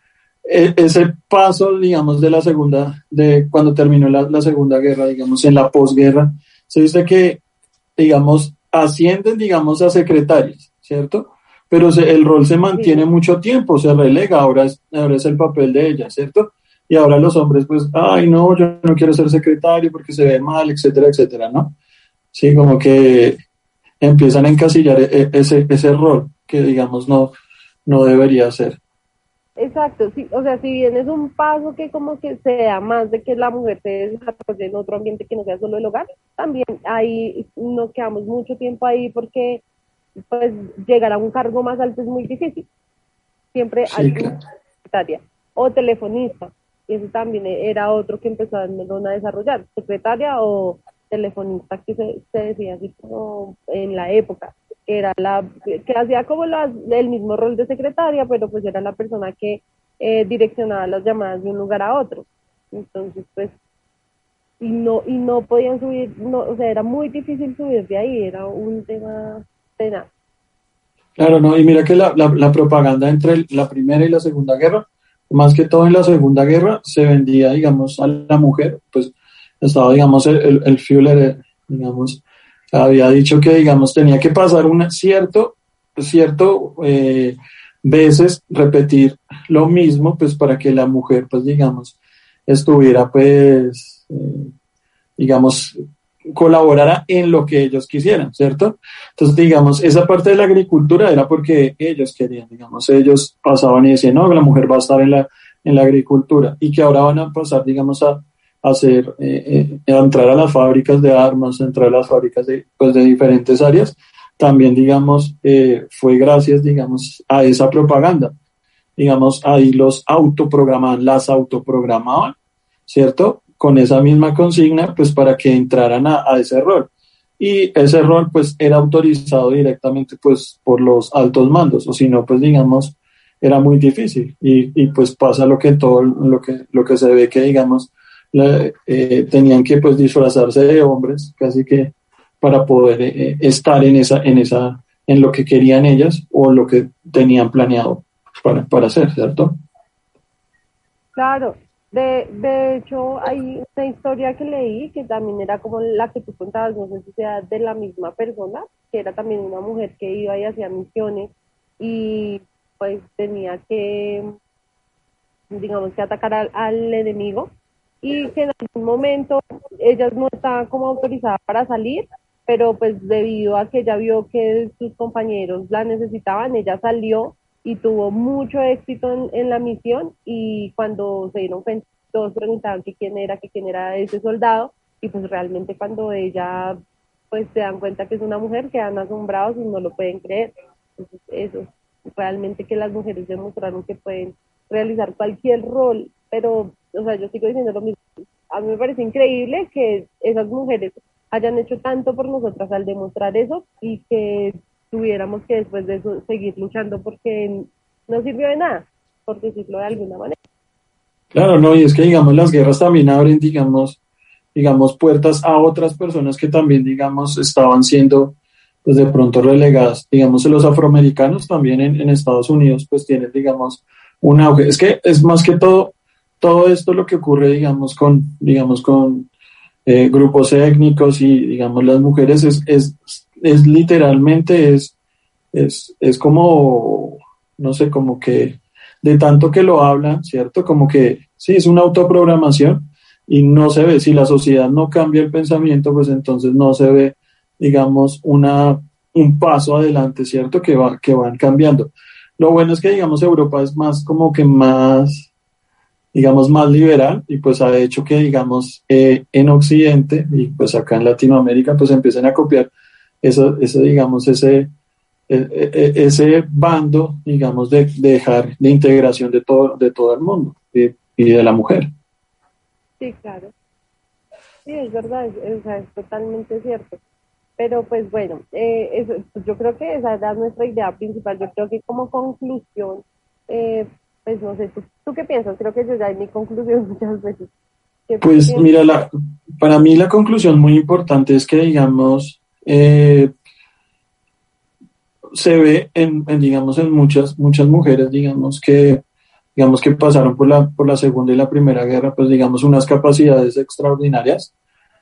e, ese paso, digamos, de la segunda, de cuando terminó la, la segunda guerra, digamos, en la posguerra, se dice que, digamos, ascienden, digamos, a secretarias, ¿cierto? Pero el rol se mantiene mucho tiempo, se relega, ahora es, ahora es el papel de ella, ¿cierto? Y ahora los hombres, pues, ay, no, yo no quiero ser secretario porque se ve mal, etcétera, etcétera, ¿no? Sí, como que empiezan a encasillar e, e, ese, ese rol que, digamos, no, no debería ser. Exacto, sí, o sea, si bien es un paso que como que sea más de que la mujer se desarrolle en otro ambiente que no sea solo el hogar, también ahí nos quedamos mucho tiempo ahí porque pues llegar a un cargo más alto es muy difícil. Siempre hay una secretaria o telefonista, y eso también era otro que empezaron a desarrollar, secretaria o telefonista que se, decía así como en la época era la que hacía como el mismo rol de secretaria, pero pues era la persona que eh, direccionaba las llamadas de un lugar a otro. Entonces, pues, y no, y no podían subir, no, o sea, era muy difícil subir de ahí, era un tema tenaz. Claro, no, y mira que la, la, propaganda entre la primera y la segunda guerra, más que todo en la segunda guerra, se vendía, digamos, a la mujer, pues estaba, digamos, el, el, el Führer, digamos, había dicho que, digamos, tenía que pasar un cierto, cierto eh, veces repetir lo mismo, pues para que la mujer, pues digamos, estuviera, pues, eh, digamos, colaborara en lo que ellos quisieran, ¿cierto? Entonces, digamos, esa parte de la agricultura era porque ellos querían, digamos, ellos pasaban y decían, no, la mujer va a estar en la, en la agricultura y que ahora van a pasar, digamos, a, hacer, eh, eh, entrar a las fábricas de armas, entrar a las fábricas de, pues, de diferentes áreas, también, digamos, eh, fue gracias, digamos, a esa propaganda. Digamos, ahí los autoprogramaban, las autoprogramaban, ¿cierto? Con esa misma consigna, pues para que entraran a, ese rol. Y ese rol, pues, era autorizado directamente, pues, por los altos mandos, o si no, pues, digamos, era muy difícil. Y, y pues pasa lo que todo, lo que, lo que se ve que, digamos, eh, tenían que pues disfrazarse de hombres, casi que para poder eh, estar en esa, en esa, en lo que querían ellas o lo que tenían planeado para, para hacer, ¿cierto? Claro, De, de hecho, hay una historia que leí que también era como la que tú contabas, no sé si sea de la misma persona, que era también una mujer que iba y hacía misiones y pues tenía que, digamos, que atacar al, al enemigo y que en algún momento ella no estaba como autorizada para salir, pero pues debido a que ella vio que sus compañeros la necesitaban, ella salió y tuvo mucho éxito en, en la misión y cuando se dieron cuenta, todos preguntaban que quién era, que quién era ese soldado y pues realmente cuando ella pues se dan cuenta que es una mujer, quedan asombrados y no lo pueden creer. Entonces eso, realmente que las mujeres demostraron que pueden realizar cualquier rol, pero, o sea, yo sigo diciendo lo mismo. A mí me parece increíble que esas mujeres hayan hecho tanto por nosotras al demostrar eso y que tuviéramos que después de eso seguir luchando porque no sirvió de nada, por decirlo de alguna manera. Claro, no, y es que digamos las guerras también abren, digamos, digamos, puertas a otras personas que también, digamos, estaban siendo pues de pronto relegadas. Digamos, los afroamericanos también en, Estados Unidos pues tienen, digamos, un auge. Es que es más que todo, todo esto lo que ocurre, digamos, con, digamos, con eh, grupos étnicos y, digamos, las mujeres es, es, es literalmente, es, es, es como, no sé, como que de tanto que lo hablan, ¿cierto? Como que, sí, es una autoprogramación y no se ve, si la sociedad no cambia el pensamiento, pues entonces no se ve, digamos, una, un paso adelante, ¿cierto? Que, va, que van cambiando. Lo bueno es que, digamos, Europa es más como que más, digamos, más liberal y pues ha hecho que, digamos, eh, en Occidente y pues acá en Latinoamérica, pues empiecen a copiar eso, eso digamos, ese, ese, ese bando, digamos, de, de, dejar de integración de todo, de todo el mundo y, y de la mujer. Sí, claro. Sí, es verdad, es, es, es totalmente cierto. Pero pues bueno, eh, eso, pues yo creo que esa era nuestra idea principal. Yo creo que como conclusión, eh, pues no sé, ¿tú, ¿tú, qué piensas? Creo que yo ya hay mi conclusión [laughs] muchas veces. Pues piensas? mira, la, para mí la conclusión muy importante es que, digamos, eh, se ve en, digamos, en muchas, muchas mujeres, digamos, que digamos que pasaron por la, por la Segunda y la Primera Guerra, pues digamos unas capacidades extraordinarias,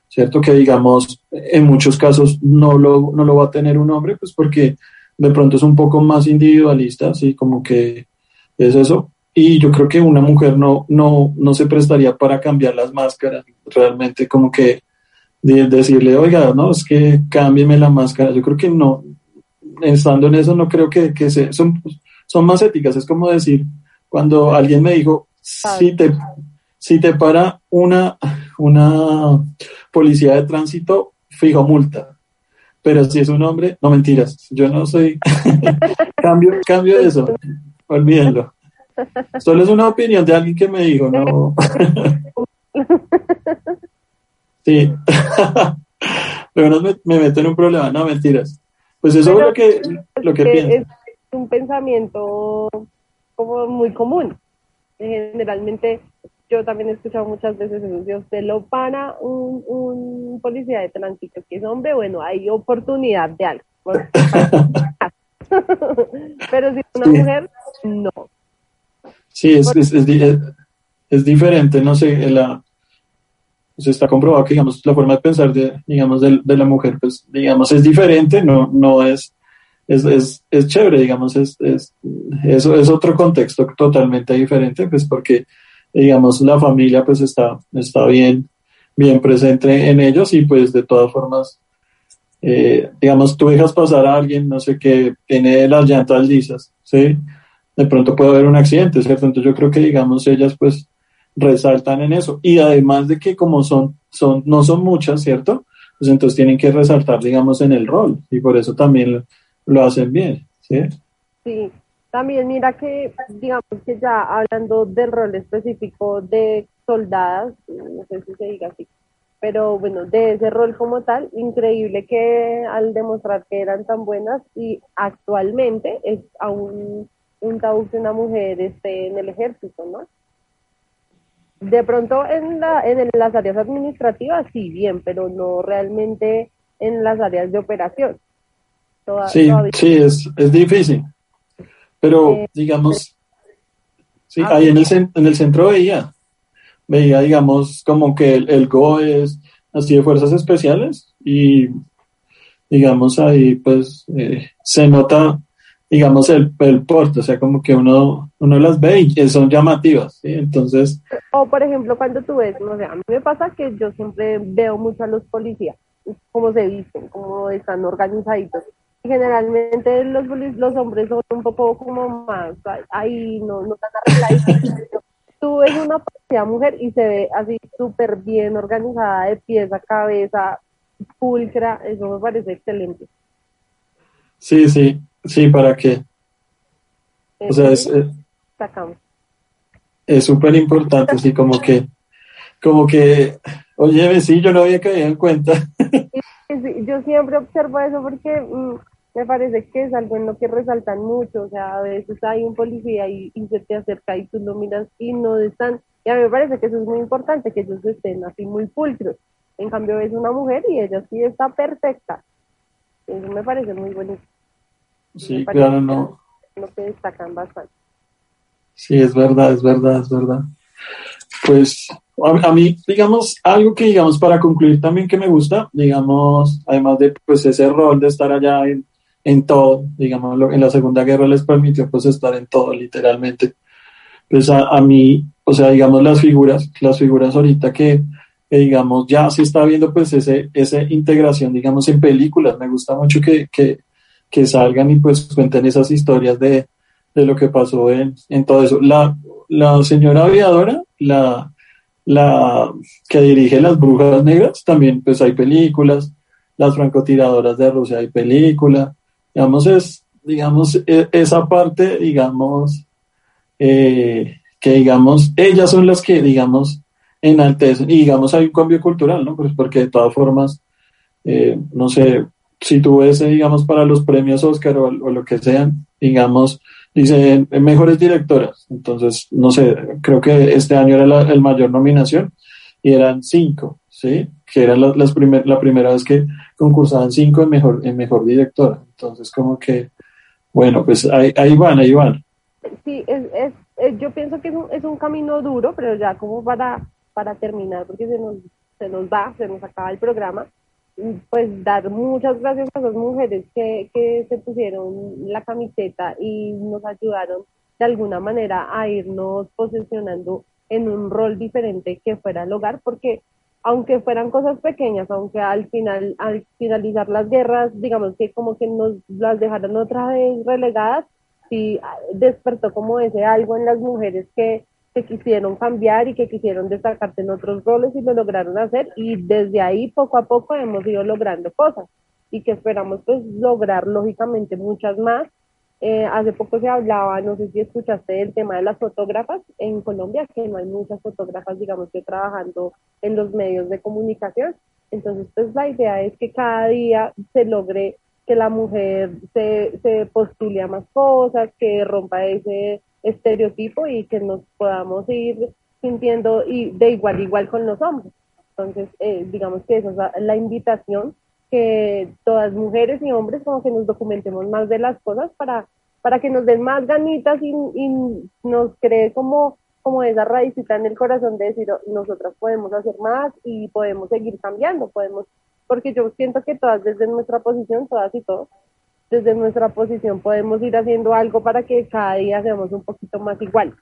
¿cierto? Que digamos en muchos casos no lo, no lo va a tener un hombre, pues porque de pronto es un poco más individualista, así como que es eso. Y yo creo que una mujer no, no, no se prestaría para cambiar las máscaras, realmente como que de decirle, oiga, no, es que cámbieme la máscara. Yo creo que no, estando en eso, no creo que, que se, son, son más éticas. Es como decir, cuando alguien me dijo, si te, si te para una, una policía de tránsito, fijo multa. Pero si es un hombre, no mentiras, yo no soy, [laughs] cambio, cambio eso, olvídenlo. Solo es una opinión de alguien que me dijo, no. [laughs] sí. [laughs] Luego me, me meto en un problema, no mentiras. Pues eso Pero, es lo que, lo que pienso. Es un pensamiento como muy común. Generalmente yo también he escuchado muchas veces eso, si usted lo para un, un policía de tránsito que es hombre, bueno, hay oportunidad de algo. [laughs] Pero si es una sí. mujer, no. Sí, es, es, es, es, diferente, no sé, la, pues está comprobado que, digamos, la forma de pensar de, digamos, de, de la mujer, pues, digamos, es diferente, no, no es, es, es, es chévere, digamos, es, es, eso es otro contexto totalmente diferente, pues porque, digamos, la familia pues está, está bien, bien presente en ellos y pues de todas formas, eh, digamos, tú dejas pasar a alguien, no sé, que tiene las llantas lisas, ¿sí? De pronto puede haber un accidente, ¿cierto? Entonces yo creo que, digamos, ellas pues resaltan en eso. Y además de que como son, son, no son muchas, ¿cierto? Pues entonces tienen que resaltar, digamos, en el rol. Y por eso también lo hacen bien, ¿sí? Sí, también mira que, digamos que ya hablando del rol específico de soldadas, no sé si se diga así, pero bueno, de ese rol como tal, increíble que al demostrar que eran tan buenas y actualmente es aún un tabú que una mujer esté en el ejército, ¿no? De pronto en, la, en las áreas administrativas sí, bien, pero no realmente en las áreas de operación. Toda, sí, todavía. sí, es, es difícil. Pero, eh, digamos, sí, ahí en el, en el centro veía, veía, digamos, como que el, el Go es así de fuerzas especiales y, digamos, ahí pues eh, se nota, digamos, el, el porte, o sea, como que uno, uno las ve y son llamativas, ¿sí? Entonces... O, por ejemplo, cuando tú ves, no sé, a mí me pasa que yo siempre veo mucho a los policías, cómo se visten, cómo están organizaditos generalmente los, los hombres son un poco como más ahí, no, no tan arregladitos. [laughs] Tú ves una policía mujer y se ve así súper bien organizada de pies a cabeza, pulcra, eso me parece excelente. Sí, sí, sí, ¿para qué? O sea, es... Es súper importante, sí, como que, como que, oye, sí, yo no había caído en cuenta. yo siempre observo eso porque mm, me parece que es algo en lo que resaltan mucho, o sea, a veces hay un policía y, se te acerca y tú lo miras y no están, y a mí me parece que eso es muy importante, que ellos estén así muy pulcros. En cambio ves una mujer y ella sí está perfecta. Eso me parece muy bonito. Sí, claro, no. Lo que destacan bastante. Sí, es verdad, es verdad, es verdad. Pues a, mí, digamos, algo que, digamos, para concluir también que me gusta, digamos, además de pues ese rol de estar allá en, en todo, digamos, en la Segunda Guerra les permitió pues estar en todo, literalmente. Pues a, a mí, o sea, digamos, las figuras, las figuras ahorita que, digamos, ya se está viendo pues ese, esa integración, digamos, en películas. Me gusta mucho que, que, que salgan y pues cuenten esas historias de, de lo que pasó en, en todo eso. La, la señora aviadora, la, la que dirige Las Brujas Negras, también pues hay películas, Las Francotiradoras de Rusia hay película, digamos, es, digamos, e, esa parte, digamos, eh, que digamos, ellas son las que, digamos, enaltecen, y digamos, hay un cambio cultural, ¿no? Pues porque de todas formas, eh, no sé, si tú ves, digamos, para los premios Oscar o, lo que sean, digamos, dicen mejores directoras. Entonces, no sé, creo que este año era la el mayor nominación y eran cinco, ¿sí? Que era la, las primer, la primera vez que concursaban cinco en mejor, en mejor directora. Entonces, como que, bueno, pues ahí, ahí van, ahí van. Sí, es, es, yo pienso que es un, es un camino duro, pero ya como para, para terminar, porque se nos, se nos va, se nos acaba el programa, pues dar muchas gracias a esas mujeres que, que se pusieron la camiseta y nos ayudaron de alguna manera a irnos posicionando en un rol diferente que fuera el hogar, porque aunque fueran cosas pequeñas, aunque al final, al finalizar las guerras, digamos que como que nos las dejaron otra vez relegadas, sí despertó como ese algo en las mujeres que, que quisieron cambiar y que quisieron destacarse en otros roles y lo lograron hacer y desde ahí poco a poco hemos ido logrando cosas y que esperamos pues lograr lógicamente muchas más eh, hace poco se hablaba, no sé si escuchaste el tema de las fotógrafas en Colombia, que no hay muchas fotógrafas, digamos, que trabajando en los medios de comunicación. Entonces, pues la idea es que cada día se logre que la mujer se, se postule a más cosas, que rompa ese estereotipo y que nos podamos ir sintiendo y de igual igual con los hombres. Entonces, eh, digamos que esa es la invitación que todas mujeres y hombres como que nos documentemos más de las cosas para, para que nos den más ganitas y, nos cree como, como esa raícita en el corazón de decir, nosotras podemos hacer más y podemos seguir cambiando, podemos, porque yo siento que todas desde nuestra posición, todas y todos, desde nuestra posición podemos ir haciendo algo para que cada día seamos un poquito más igual.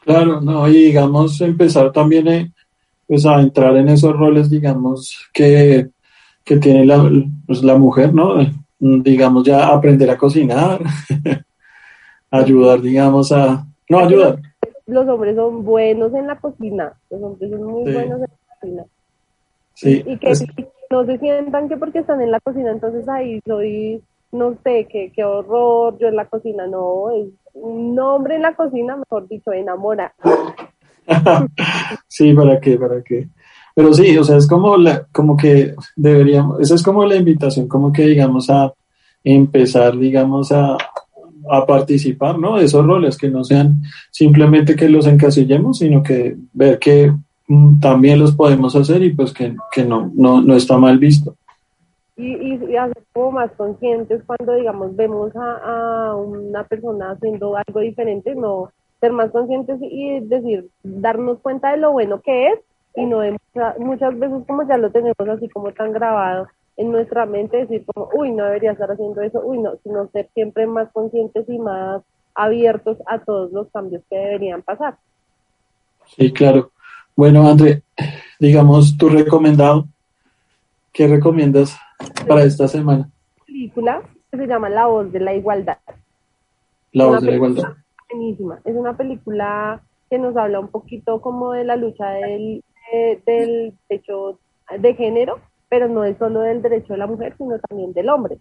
Claro, no, y digamos empezar también eh, pues a entrar en esos roles, digamos, que que tiene la, pues, la mujer, ¿no? Digamos, ya aprender a cocinar, [laughs] ayudar, digamos, a... No, ayudar. Los hombres son buenos en la cocina, los hombres son muy buenos en la cocina. Sí. Y, que no se sientan que porque están en la cocina, entonces ahí soy, no sé, qué, qué horror, yo en la cocina, no, es un hombre en la cocina, mejor dicho, enamora. [laughs] sí, ¿para qué? ¿Para qué? Pero sí, o sea, es como, la, como que deberíamos, esa es como la invitación, como que digamos a empezar, digamos, a, a participar, ¿no? De esos roles, que no sean simplemente que los encasillemos, sino que ver que mm, también los podemos hacer y pues que, que no, no, no está mal visto. Y, y, hacer como más conscientes cuando, digamos, vemos a, a una persona haciendo algo diferente, no, ser más conscientes y decir, darnos cuenta de lo bueno que es y no de muchas veces como ya lo tenemos así como tan grabado en nuestra mente, decir como, uy, no debería estar haciendo eso, uy, no, sino ser siempre más conscientes y más abiertos a todos los cambios que deberían pasar. Sí, claro. Bueno, André, digamos tu recomendado. ¿Qué recomiendas para esta semana? Película que se llama La voz de la igualdad. La voz de la igualdad. Buenísima. Es una película que nos habla un poquito como de la lucha del, del derecho de género, pero no es solo del derecho de la mujer, sino también del hombre.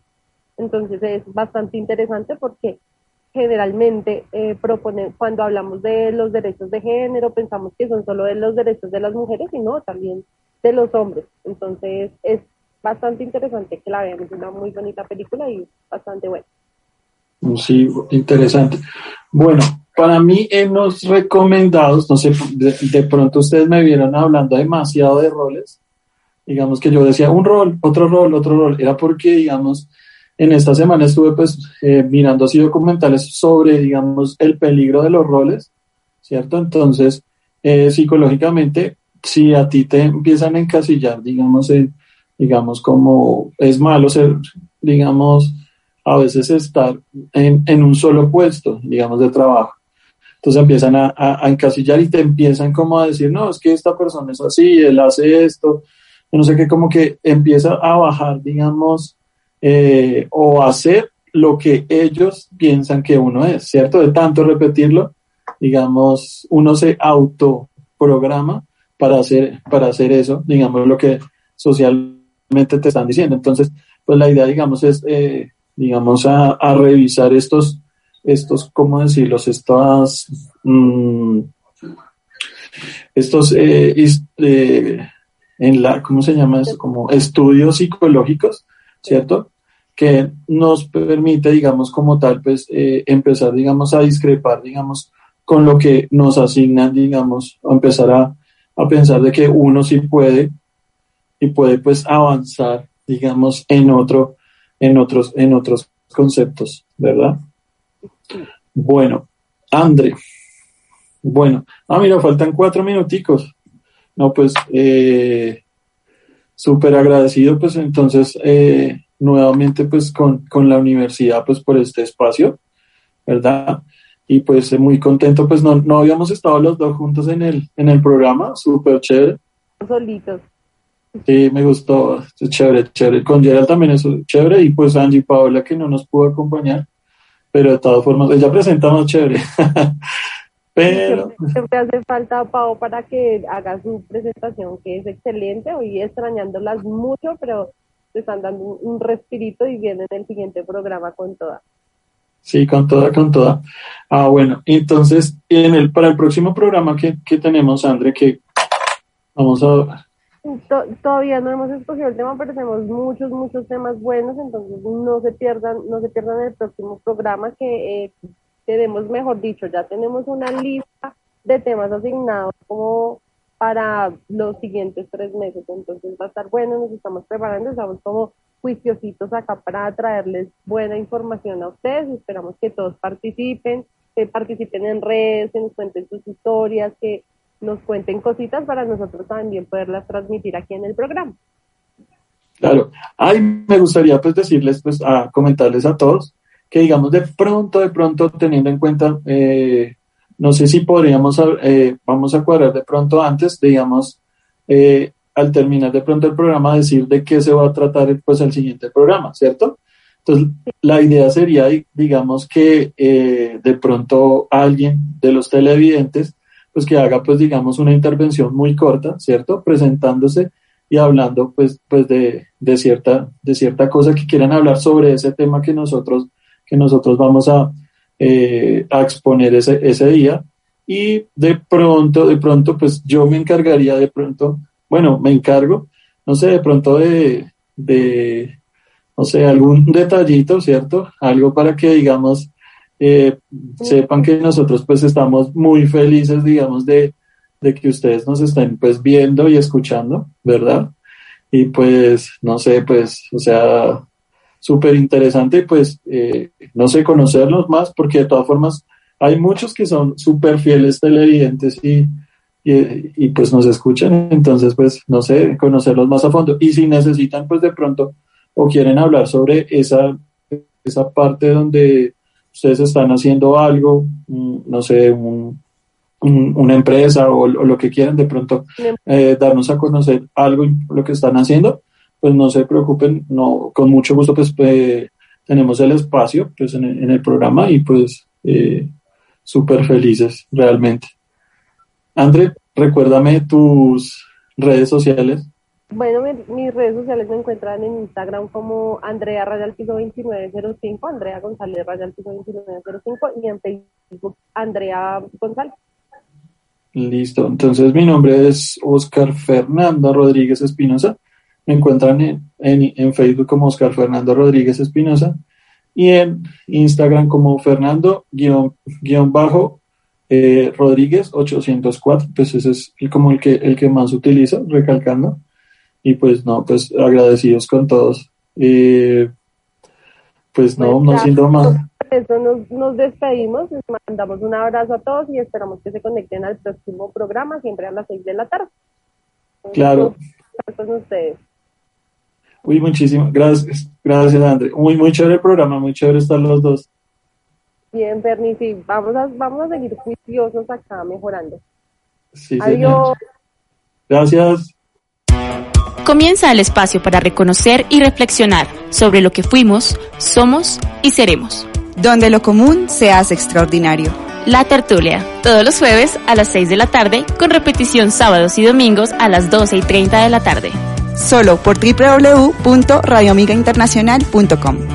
Entonces es bastante interesante porque generalmente eh, proponen, cuando hablamos de los derechos de género, pensamos que son solo de los derechos de las mujeres y no, también de los hombres. Entonces es bastante interesante que la vean, es una muy bonita película y bastante buena. Sí, interesante. Bueno, para mí en los recomendados, no sé, de, pronto ustedes me vieron hablando demasiado de roles, digamos que yo decía un rol, otro rol, otro rol, era porque, digamos, en esta semana estuve pues eh, mirando así documentales sobre, digamos, el peligro de los roles, ¿cierto? Entonces, eh, psicológicamente, si a ti te empiezan a encasillar, digamos, digamos, como es malo ser, digamos, a veces estar en, en un solo puesto, digamos, de trabajo. Entonces empiezan a, a, encasillar y te empiezan como a decir, no, es que esta persona es así, él hace esto, no sé qué, como que empieza a bajar, digamos, eh, o hacer lo que ellos piensan que uno es, ¿cierto? De tanto repetirlo, digamos, uno se autoprograma para hacer, para hacer eso, digamos, lo que te están diciendo. Entonces, pues la idea, digamos, es, eh, digamos, a, revisar estos, estos, ¿cómo decirlos? Estas, mm, estos, eh, en la, ¿cómo se llama eso? Como estudios psicológicos, ¿cierto? Que nos permite, digamos, como tal, pues, eh, empezar, digamos, a discrepar, digamos, con lo que nos asignan, digamos, a empezar a, a pensar de que uno sí puede puede, pues, avanzar, digamos, en otro, en otros, en otros conceptos, ¿verdad? Bueno, André. Bueno, ah, mira, faltan cuatro minuticos. No, pues, eh, súper agradecido, pues entonces, eh, nuevamente, pues con, con, la universidad, pues por este espacio, ¿verdad? Y pues muy contento, pues no, no habíamos estado los dos juntos en el, en el programa, súper chévere. Solitos. Sí, me gustó, chévere, chévere. Con Gerald también es chévere y pues Angie Paola que no nos pudo acompañar, pero de todas formas, ella presenta más chévere. [laughs] pero... Siempre hace falta Pao para que haga su presentación, que es excelente, hoy extrañándolas mucho, pero se están dando un respirito y vienen el siguiente programa con toda. Sí, con toda, con toda. Ah, bueno, entonces, en el, para el próximo programa que, que tenemos, André, que vamos a todavía no hemos escogido el tema, pero tenemos muchos, muchos temas buenos, entonces no se pierdan, no se pierdan el próximo programa que eh, tenemos, mejor dicho, ya tenemos una lista de temas asignados como para los siguientes tres meses, entonces va a estar bueno, nos estamos preparando, estamos como juiciositos acá para traerles buena información a ustedes, esperamos que todos participen, que participen en redes, que nos cuenten sus historias, que nos cuenten cositas para nosotros también poderlas transmitir aquí en el programa. Claro, ay, me gustaría pues decirles, pues comentarles a todos que digamos de pronto, de pronto teniendo en cuenta, eh, no sé si podríamos, eh, vamos a cuadrar de pronto antes, digamos, eh, al terminar de pronto el programa, decir de qué se va a tratar pues el siguiente programa, ¿cierto? Entonces, la idea sería, digamos, que de pronto alguien de los televidentes pues que haga pues digamos una intervención muy corta, ¿cierto? Presentándose y hablando pues, pues de, de, cierta, de cierta cosa que quieran hablar sobre ese tema que nosotros, que nosotros vamos a, eh, a exponer ese, ese día. Y de pronto, de pronto, pues yo me encargaría de pronto, bueno, me encargo, no sé, de pronto de, de no sé, algún detallito, ¿cierto? Algo para que, digamos, eh, sepan que nosotros pues estamos muy felices, digamos, de, que ustedes nos estén pues viendo y escuchando, ¿verdad? Y pues, no sé, pues, o sea, súper interesante, pues, eh, no sé, conocerlos más, porque de todas formas, hay muchos que son súper fieles televidentes y, y, pues nos escuchan, entonces pues no sé, conocerlos más a fondo. Y si necesitan pues de pronto o quieren hablar sobre esa, esa parte donde ustedes están haciendo algo, mm, no sé, una empresa o, lo que quieran, de pronto eh, darnos a conocer algo, lo que están haciendo, pues no se preocupen, no, con mucho gusto pues eh, tenemos el espacio pues en el, programa y pues eh, súper felices realmente. André, recuérdame tus redes sociales. Bueno, mis redes sociales me encuentran en Instagram como Andrea Rayalpizo 2905, Andrea González Rayalpizo 2905 y en Facebook Andrea González. Listo, entonces mi nombre es Oscar Fernando Rodríguez Espinosa. Me encuentran en, en, Facebook como Oscar Fernando Rodríguez Espinosa y en Instagram como Fernando-bajo eh, Rodríguez 804, pues ese es como el que, el que más utilizo, recalcando. Y pues no, pues agradecidos con todos. Eh, pues no, no siendo más. Eso nos, nos despedimos, les mandamos un abrazo a todos y esperamos que se conecten al próximo programa, siempre a las 6 de la tarde. Claro. Con ustedes. Uy, muchísimas gracias, gracias André. Muy, muy chévere el programa, muy chévere estar los dos. Bien, Bernie, sí, vamos a, vamos a seguir juiciosos acá mejorando. Sí, Adiós. Gracias. Comienza el espacio para reconocer y reflexionar sobre lo que fuimos, somos y seremos. Donde lo común se hace extraordinario. La tertulia, todos los jueves a las 6 de la tarde, con repetición sábados y domingos a las 12 y 30 de la tarde. Solo por www.radioamigainternacional.com.